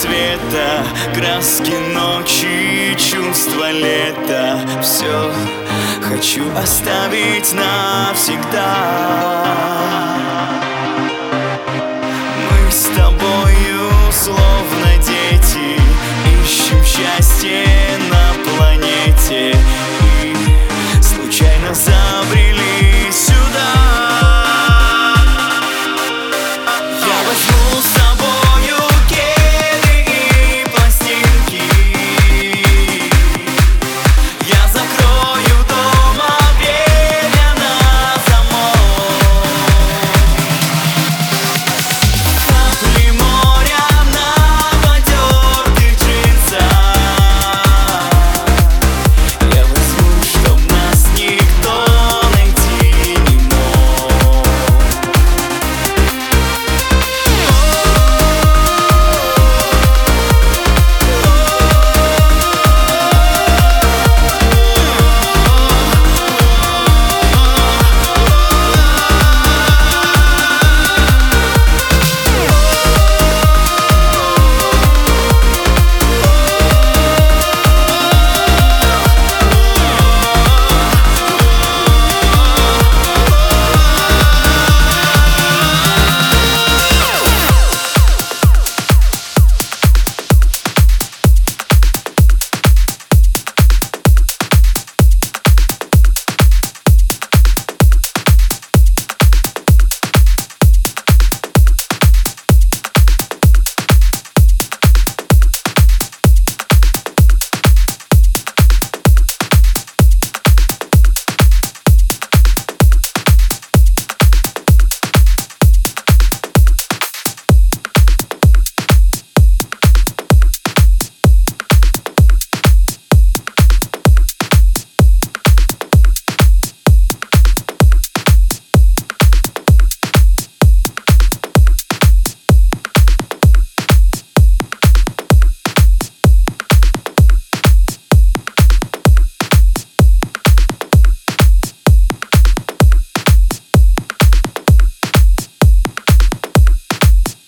Света, краски ночи, чувства лета. Все хочу оставить навсегда.